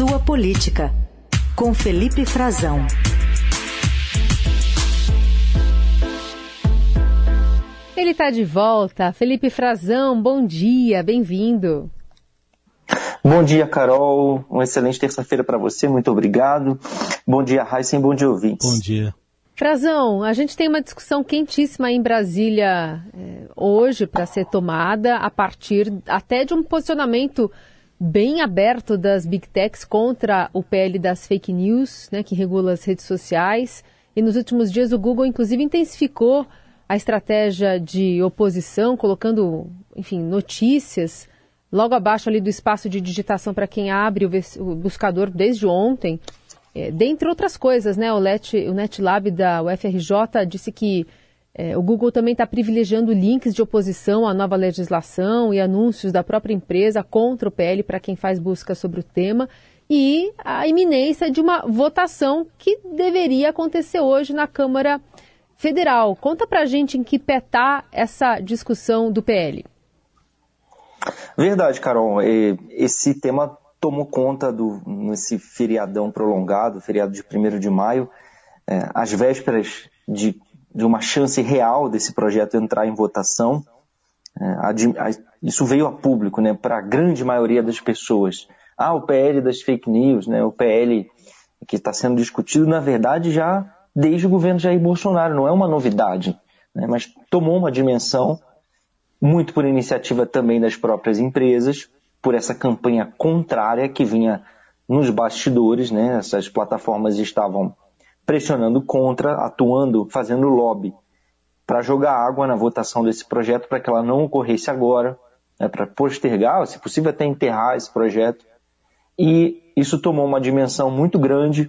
Sua Política, com Felipe Frazão. Ele está de volta. Felipe Frazão, bom dia, bem-vindo. Bom dia, Carol. Uma excelente terça-feira para você. Muito obrigado. Bom dia, Heisen. Bom dia, ouvintes. Bom dia. Frazão, a gente tem uma discussão quentíssima em Brasília eh, hoje para ser tomada a partir até de um posicionamento bem aberto das big techs contra o PL das fake news, né, que regula as redes sociais. E nos últimos dias o Google, inclusive, intensificou a estratégia de oposição, colocando, enfim, notícias logo abaixo ali do espaço de digitação para quem abre o, buscador desde ontem. É, dentre outras coisas, né, o, Let, o NetLab da UFRJ disse que é, o Google também está privilegiando links de oposição à nova legislação e anúncios da própria empresa contra o PL para quem faz busca sobre o tema e a iminência de uma votação que deveria acontecer hoje na Câmara Federal. Conta para a gente em que pé está essa discussão do PL. Verdade, Carol. Esse tema tomou conta do nesse feriadão prolongado, feriado de 1 de maio, é, às vésperas de, de uma chance real desse projeto entrar em votação. É, isso veio a público, né, para a grande maioria das pessoas. Ah, o PL das fake news, né, o PL que está sendo discutido, na verdade, já desde o governo Jair Bolsonaro, não é uma novidade, né, mas tomou uma dimensão, muito por iniciativa também das próprias empresas, por essa campanha contrária que vinha nos bastidores, né? Essas plataformas estavam pressionando contra, atuando, fazendo lobby para jogar água na votação desse projeto para que ela não ocorresse agora, né? para postergar, se possível até enterrar esse projeto. E isso tomou uma dimensão muito grande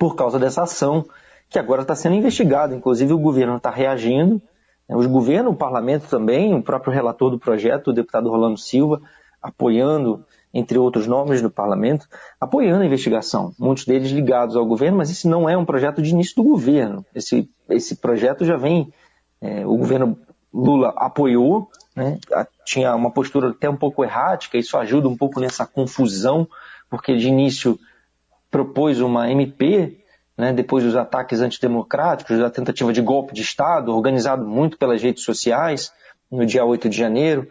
por causa dessa ação que agora está sendo investigada. Inclusive o governo está reagindo, né? os governos, o parlamento também, o próprio relator do projeto, o deputado Rolando Silva, apoiando, entre outros nomes do parlamento, apoiando a investigação, muitos deles ligados ao governo, mas esse não é um projeto de início do governo. Esse, esse projeto já vem, é, o governo Lula apoiou, né, tinha uma postura até um pouco errática, isso ajuda um pouco nessa confusão, porque de início propôs uma MP, né, depois dos ataques antidemocráticos, da tentativa de golpe de Estado, organizado muito pelas redes sociais, no dia 8 de janeiro,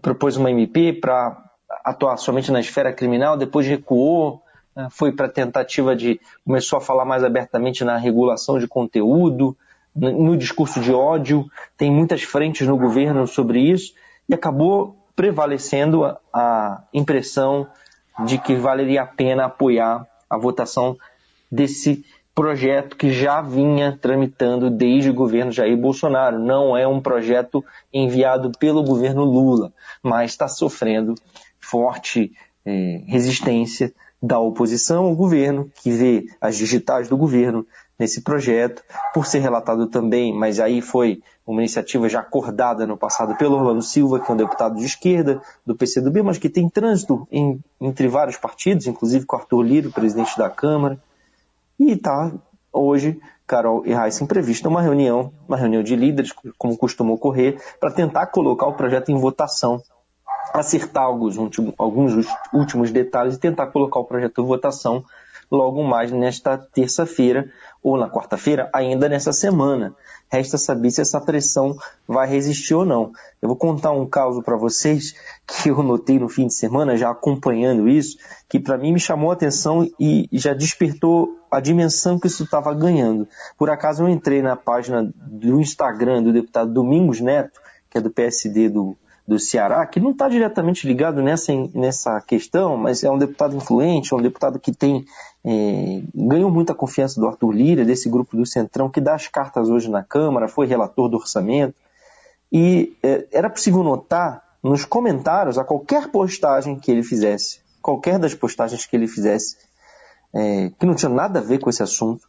propôs uma MP para atuar somente na esfera criminal, depois recuou, né, foi para tentativa de. começou a falar mais abertamente na regulação de conteúdo, no discurso de ódio, tem muitas frentes no governo sobre isso, e acabou prevalecendo a, a impressão de que valeria a pena apoiar a votação desse projeto que já vinha tramitando desde o governo Jair Bolsonaro. Não é um projeto enviado pelo governo Lula, mas está sofrendo forte eh, resistência da oposição ao governo, que vê as digitais do governo nesse projeto, por ser relatado também, mas aí foi uma iniciativa já acordada no passado pelo Orlando Silva, que é um deputado de esquerda do PCdoB, mas que tem trânsito em, entre vários partidos, inclusive com Arthur Liro, presidente da Câmara, e está hoje, Carol e Heisen, prevista uma reunião, uma reunião de líderes, como costuma ocorrer, para tentar colocar o projeto em votação, acertar alguns, alguns últimos detalhes e tentar colocar o projeto em votação logo mais nesta terça-feira ou na quarta-feira, ainda nessa semana. Resta saber se essa pressão vai resistir ou não. Eu vou contar um caso para vocês que eu notei no fim de semana, já acompanhando isso, que para mim me chamou a atenção e já despertou a dimensão que isso estava ganhando. Por acaso eu entrei na página do Instagram do deputado Domingos Neto, que é do PSD do, do Ceará, que não está diretamente ligado nessa, nessa questão, mas é um deputado influente, é um deputado que tem é, ganhou muita confiança do Arthur Lira, desse grupo do Centrão, que dá as cartas hoje na Câmara, foi relator do orçamento. E é, era possível notar nos comentários a qualquer postagem que ele fizesse, qualquer das postagens que ele fizesse, é, que não tinha nada a ver com esse assunto,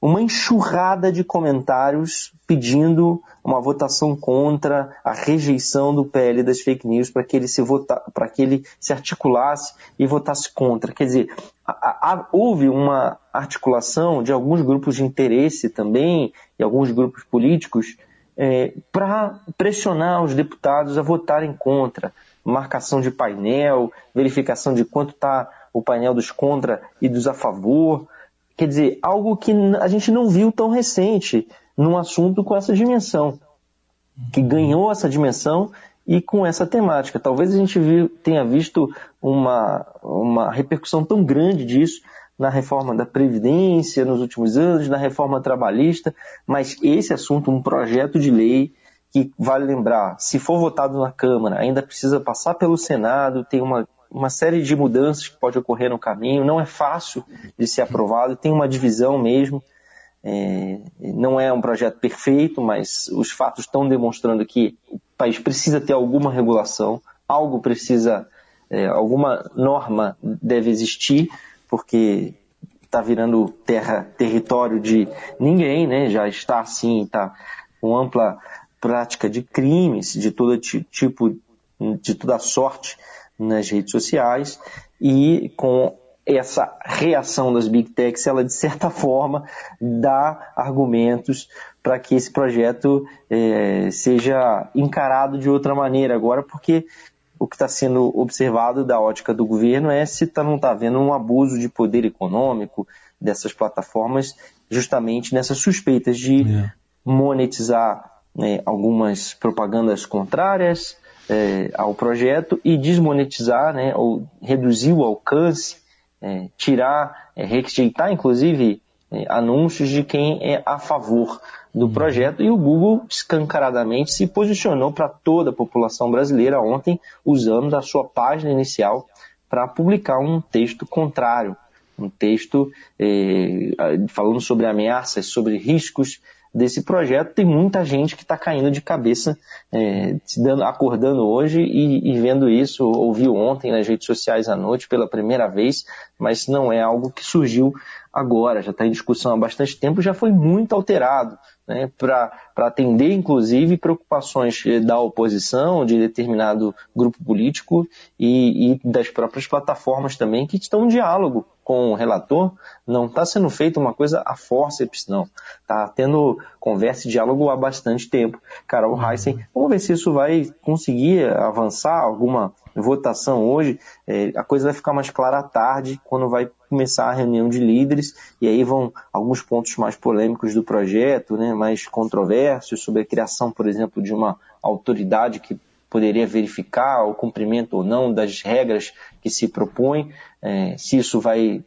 uma enxurrada de comentários pedindo uma votação contra a rejeição do PL das fake news para que ele se vota, para que ele se articulasse e votasse contra. Quer dizer, a, a, houve uma articulação de alguns grupos de interesse também e alguns grupos políticos é, para pressionar os deputados a votarem contra marcação de painel, verificação de quanto está o painel dos contra e dos a favor. Quer dizer, algo que a gente não viu tão recente num assunto com essa dimensão, que ganhou essa dimensão e com essa temática. Talvez a gente viu, tenha visto uma, uma repercussão tão grande disso na reforma da Previdência nos últimos anos, na reforma trabalhista, mas esse assunto, um projeto de lei que vale lembrar, se for votado na Câmara, ainda precisa passar pelo Senado, tem uma, uma série de mudanças que pode ocorrer no caminho, não é fácil de ser aprovado, tem uma divisão mesmo. É, não é um projeto perfeito, mas os fatos estão demonstrando que o país precisa ter alguma regulação, algo precisa, é, alguma norma deve existir, porque está virando terra, território de ninguém, né? Já está assim, está com ampla prática de crimes de todo tipo, de toda sorte nas redes sociais e com essa reação das big techs, ela de certa forma dá argumentos para que esse projeto é, seja encarado de outra maneira agora, porque o que está sendo observado da ótica do governo é se tá, não está havendo um abuso de poder econômico dessas plataformas, justamente nessas suspeitas de é. monetizar né, algumas propagandas contrárias é, ao projeto e desmonetizar, né, ou reduzir o alcance, é, tirar, é, rejeitar inclusive é, anúncios de quem é a favor do uhum. projeto e o Google escancaradamente se posicionou para toda a população brasileira ontem usando a sua página inicial para publicar um texto contrário, um texto é, falando sobre ameaças, sobre riscos desse projeto, tem muita gente que está caindo de cabeça, é, dando, acordando hoje e, e, vendo isso, ouviu ontem nas redes sociais à noite pela primeira vez, mas não é algo que surgiu agora, já está em discussão há bastante tempo, já foi muito alterado né, para atender, inclusive, preocupações da oposição, de determinado grupo político e, e das próprias plataformas também, que estão em diálogo com o relator. Não está sendo feita uma coisa a forceps, não. Está tendo conversa e diálogo há bastante tempo. Carol Heissen, vamos ver se isso vai conseguir avançar alguma votação hoje, é, a coisa vai ficar mais clara à tarde, quando vai começar a reunião de líderes, e aí vão alguns pontos mais polêmicos do projeto, né, mais controversos, sobre a criação, por exemplo, de uma autoridade que poderia verificar o cumprimento ou não das regras que se propõe, é, se isso vai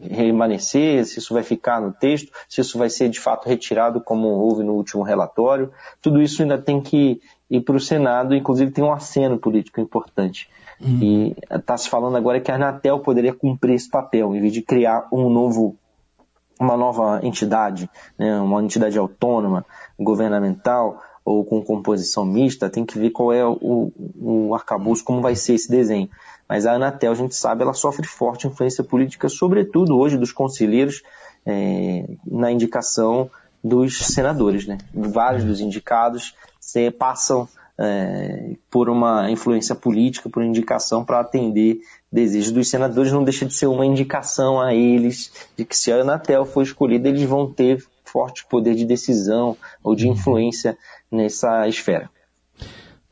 remanescer, se isso vai ficar no texto, se isso vai ser de fato retirado como houve no último relatório. Tudo isso ainda tem que ir para o Senado, inclusive tem um aceno político importante. Uhum. E está se falando agora que a Anatel poderia cumprir esse papel, em vez de criar um novo, uma nova entidade, né, uma entidade autônoma, governamental, ou com composição mista, tem que ver qual é o, o arcabouço, como vai ser esse desenho. Mas a Anatel, a gente sabe, ela sofre forte influência política, sobretudo hoje dos conselheiros, é, na indicação dos senadores. Né? Vários dos indicados se, passam é, por uma influência política, por indicação para atender desejos dos senadores. Não deixa de ser uma indicação a eles de que se a Anatel for escolhida, eles vão ter forte poder de decisão ou de influência nessa esfera.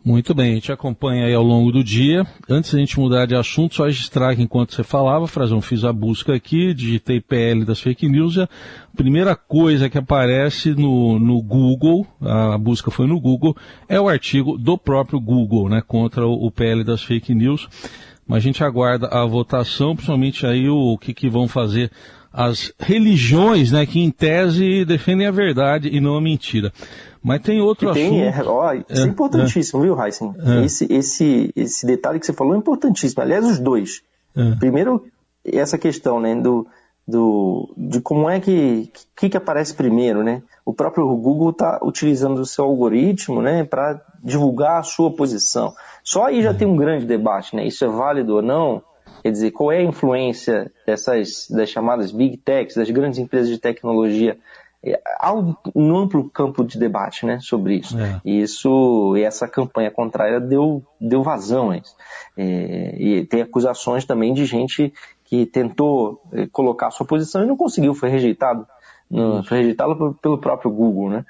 Muito bem, a gente acompanha aí ao longo do dia. Antes da gente mudar de assunto, só registrar que enquanto você falava, Frazão, fiz a busca aqui, digitei PL das fake news a primeira coisa que aparece no, no Google, a busca foi no Google, é o artigo do próprio Google, né, contra o, o PL das fake news. Mas a gente aguarda a votação, principalmente aí o, o que, que vão fazer as religiões, né, que em tese defendem a verdade e não a mentira. Mas tem outro tem, assunto. É, ó, isso é, é importantíssimo, é, viu, Heisen? É. Esse, esse, esse detalhe que você falou é importantíssimo. Aliás, os dois. É. Primeiro, essa questão, né, do, do, de como é que, que, que aparece primeiro, né? O próprio Google está utilizando o seu algoritmo, né, para divulgar a sua posição. Só aí já é. tem um grande debate, né? Isso é válido ou não? Quer dizer, qual é a influência dessas das chamadas big techs, das grandes empresas de tecnologia? É, há um, um amplo campo de debate né, sobre isso. É. E isso, essa campanha contrária deu, deu vazão a isso. É, e tem acusações também de gente que tentou é, colocar a sua posição e não conseguiu, foi rejeitado. No, foi rejeitado pelo próprio Google, né?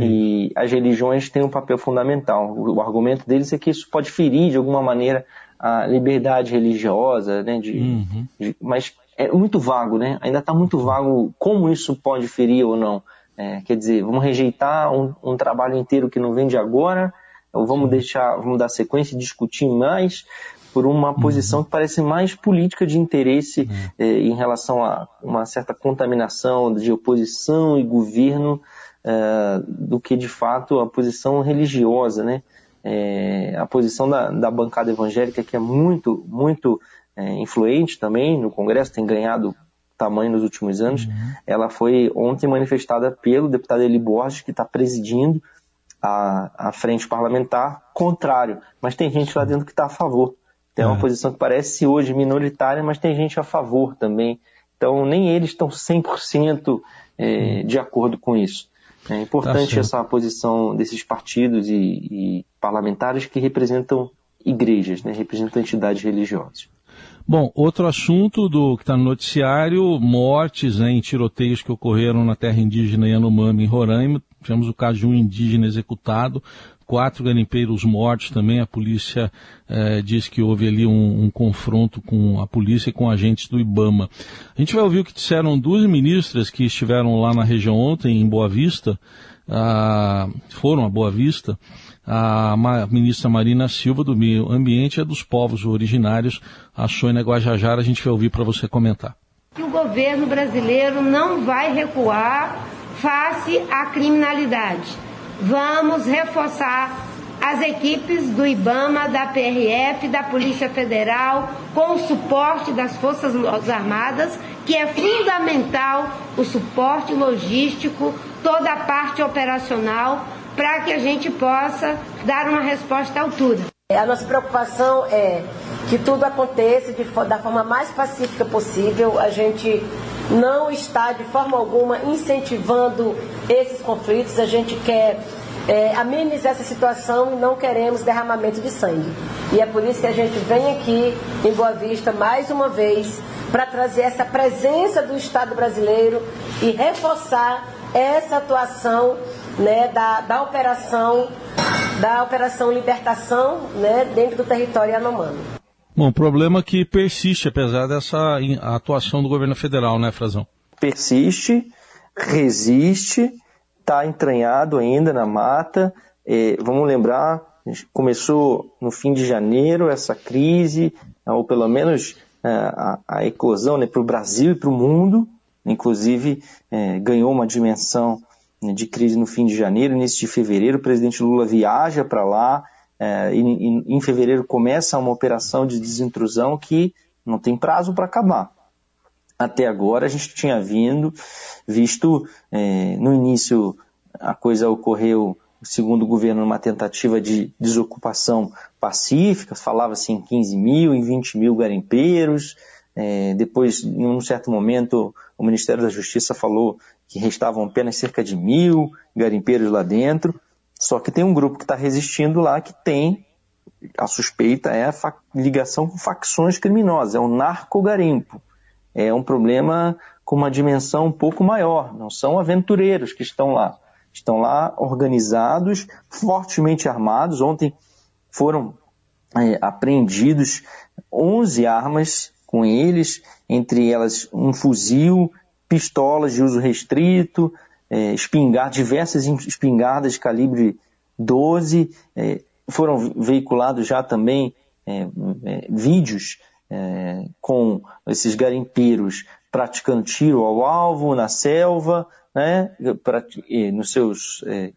E as religiões têm um papel fundamental. O, o argumento deles é que isso pode ferir de alguma maneira a liberdade religiosa, né? De, uhum. de, mas é muito vago, né? Ainda está muito vago como isso pode ferir ou não. É, quer dizer, vamos rejeitar um, um, trabalho inteiro que não vem de agora, ou vamos deixar, vamos dar sequência e discutir mais por uma uhum. posição que parece mais política de interesse uhum. é, em relação a uma certa contaminação de oposição e governo é, do que de fato a posição religiosa, né? É, a posição da, da, bancada evangélica que é muito, muito é, influente também no Congresso, tem ganhado tamanho nos últimos anos, uhum. ela foi ontem manifestada pelo deputado Eli Borges, que está presidindo a, a frente parlamentar contrário, mas tem gente lá dentro que está a favor. Tem uma é. posição que parece hoje minoritária, mas tem gente a favor também. Então, nem eles estão 100% é, de acordo com isso. É importante tá essa posição desses partidos e, e, parlamentares que representam igrejas, né, representam entidades religiosas. Bom, outro assunto do que está no noticiário, mortes né, em tiroteios que ocorreram na terra indígena Yanomami, em Roraima. Tivemos o caso de um indígena executado, quatro garimpeiros mortos também. A polícia eh, diz que houve ali um, um, confronto com a polícia e com agentes do IBAMA. A gente vai ouvir o que disseram duas ministras que estiveram lá na região ontem, em Boa Vista, ah, foram a Boa Vista, a ministra Marina Silva do Meio Ambiente e dos povos originários, a Sônia Guajajara, a gente vai ouvir para você comentar. O governo brasileiro não vai recuar face à criminalidade. Vamos reforçar as equipes do IBAMA, da PRF, da Polícia Federal, com o suporte das Forças Armadas, que é fundamental o suporte logístico, toda a parte operacional para que a gente possa dar uma resposta à altura. A nossa preocupação é que tudo aconteça de, da forma mais pacífica possível. A gente não está de forma alguma incentivando esses conflitos. A gente quer é, amenizar essa situação e não queremos derramamento de sangue. E é por isso que a gente vem aqui em Boa Vista mais uma vez para trazer essa presença do Estado brasileiro e reforçar essa atuação né, da, da operação da operação libertação né, dentro do território Yanomami. Bom, problema que persiste apesar dessa atuação do governo federal, né, Frazão? Persiste, resiste, está entranhado ainda na mata. É, vamos lembrar, começou no fim de janeiro essa crise, ou pelo menos é, a, a eclosão né, para o Brasil e para o mundo, inclusive é, ganhou uma dimensão né, de crise no fim de janeiro, início de fevereiro, o presidente Lula viaja para lá, é, e, em fevereiro começa uma operação de desintrusão que não tem prazo para acabar. Até agora a gente tinha vindo, visto é, no início a coisa ocorreu, segundo o governo, numa tentativa de desocupação pacífica, falava-se em 15 mil, em 20 mil garimpeiros, é, depois, em um certo momento, o Ministério da Justiça falou que restavam apenas cerca de mil garimpeiros lá dentro. Só que tem um grupo que está resistindo lá que tem, a suspeita é a ligação com facções criminosas, é o narcogarimpo. É um problema com uma dimensão um pouco maior, não são aventureiros que estão lá. Estão lá organizados, fortemente armados. Ontem foram é, apreendidos 11 armas com eles, entre elas um fuzil, pistolas de uso restrito, é, espingar, diversas espingardas de calibre 12, é, foram veiculados já também é, é vídeos é, com esses garimpeiros praticando tiro ao alvo na selva, né, nos seus é,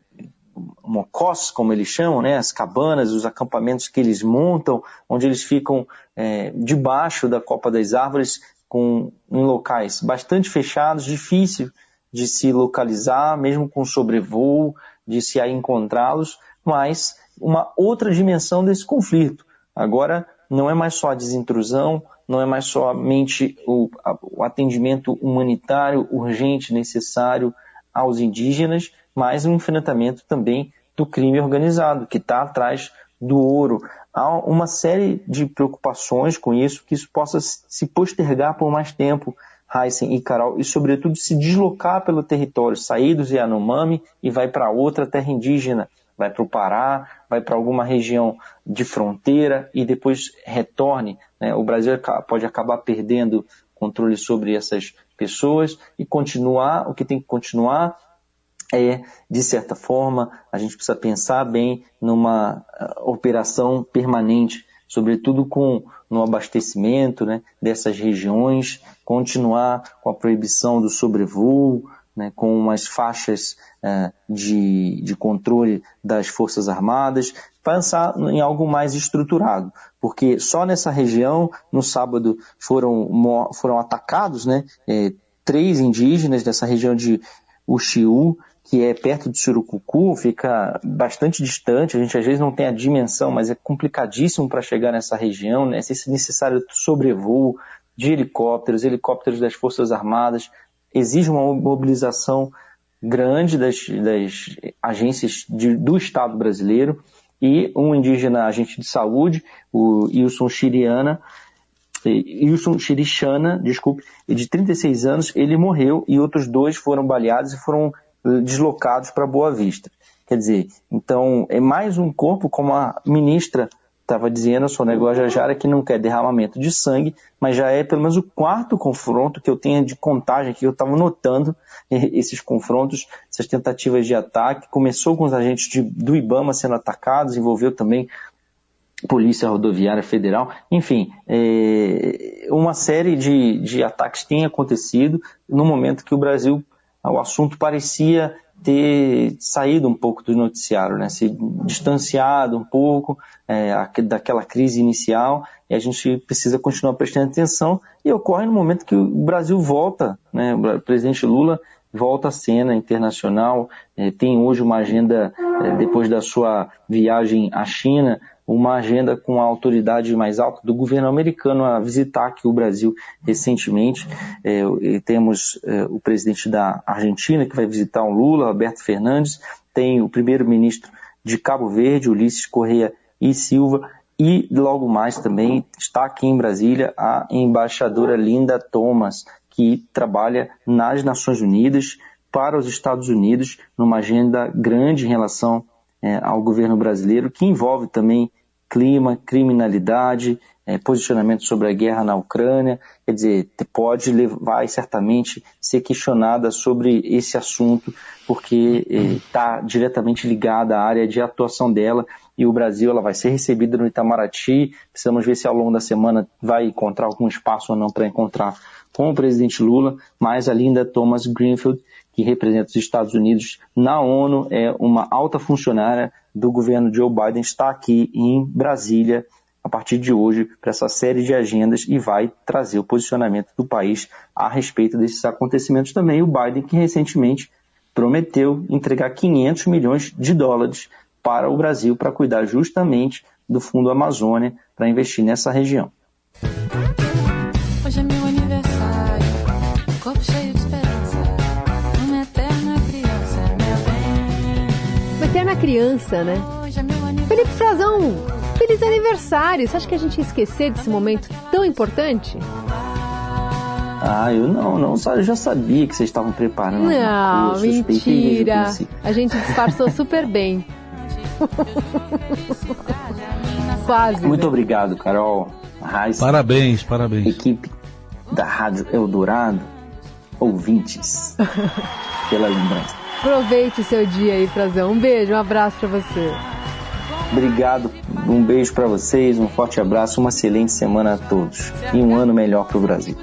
mocós, como eles chamam, né, as cabanas, os acampamentos que eles montam, onde eles ficam é, debaixo da copa das árvores, com, em locais bastante fechados, difícil de se localizar, mesmo com sobrevoo, de se encontrá-los, mas uma outra dimensão desse conflito. Agora, não é mais só a desintrusão, não é mais somente o, o atendimento humanitário urgente, necessário aos indígenas, mas um enfrentamento também do crime organizado, que está atrás do ouro. Há uma série de preocupações com isso, que isso possa se postergar por mais tempo, Heisen e Carol, e sobretudo se deslocar pelo território, sair do Yanomami e vai para outra terra indígena, vai para o Pará, vai para alguma região de fronteira e depois retorne. Né? O Brasil pode acabar perdendo controle sobre essas pessoas e continuar, o que tem que continuar é, de certa forma, a gente precisa pensar bem numa uh, operação permanente, sobretudo com no abastecimento né, dessas regiões, continuar com a proibição do sobrevoo, né, com umas faixas uh, de, de controle das Forças Armadas, pensar em algo mais estruturado, porque só nessa região, no sábado, foram, foram atacados né, é, três indígenas dessa região de Uxiú, que é perto de Surucucu, fica bastante distante, a gente às vezes não tem a dimensão, mas é complicadíssimo para chegar nessa região, né? é necessário sobrevoo de helicópteros, helicópteros das Forças Armadas, exige uma mobilização grande das, das agências de, do Estado brasileiro e um indígena agente de saúde, o Wilson Chiriana, Wilson Chirichana, desculpe, de 36 anos, ele morreu e outros dois foram baleados e foram deslocados para Boa Vista. Quer dizer, então é mais um corpo, como a ministra estava dizendo, a Sônia Guajajara, que não quer derramamento de sangue, mas já é pelo menos o quarto confronto que eu tenho de contagem, que eu estava notando esses confrontos, essas tentativas de ataque. Começou com os agentes de, do IBAMA sendo atacados, envolveu também Polícia Rodoviária Federal, enfim, é, uma série de, de ataques tem acontecido no momento que o Brasil o assunto parecia ter saído um pouco do noticiário, né? se distanciado um pouco é, daquela crise inicial e a gente precisa continuar prestando atenção e ocorre no momento que o Brasil volta, né? o presidente Lula volta à cena internacional, é, tem hoje uma agenda, é, depois da sua viagem à China, uma agenda com a autoridade mais alta do governo americano a visitar aqui o Brasil recentemente. É, temos é, o presidente da Argentina que vai visitar o Lula, Alberto Fernandes, tem o primeiro-ministro de Cabo Verde, Ulisses Correia e Silva, e logo mais também está aqui em Brasília a embaixadora Linda Thomas, que trabalha nas Nações Unidas para os Estados Unidos numa agenda grande em relação é, ao governo brasileiro, que envolve também clima, criminalidade, é, posicionamento sobre a guerra na Ucrânia, quer dizer, pode levar certamente ser questionada sobre esse assunto, porque está é, diretamente ligada à área de atuação dela e o Brasil ela vai ser recebida no Itamaraty. Precisamos ver se ao longo da semana vai encontrar algum espaço ou não para encontrar com o presidente Lula, mas a linda Thomas Greenfield, que representa os Estados Unidos na ONU, é uma alta funcionária do governo Joe Biden está aqui em Brasília a partir de hoje para essa série de agendas e vai trazer o posicionamento do país a respeito desses acontecimentos também. O Biden que recentemente prometeu entregar 500 milhões de dólares para o Brasil para cuidar justamente do Fundo Amazônia para investir nessa região. Criança, né? Felipe Frazão, feliz aniversário! Você acha que a gente ia esquecer desse momento tão importante? Ah, eu não, não, eu já sabia que vocês estavam preparando. Não, mentira. A gente disfarçou super bem. Quase. Muito né? obrigado, Carol. Raiz, parabéns, parabéns. Equipe da Rádio Eldorado, ouvintes, pela lembrança. Aproveite seu dia aí, Frazão. Um beijo, um abraço para você. Obrigado, um beijo para vocês, um forte abraço, uma excelente semana a todos e um ano melhor para o Brasil.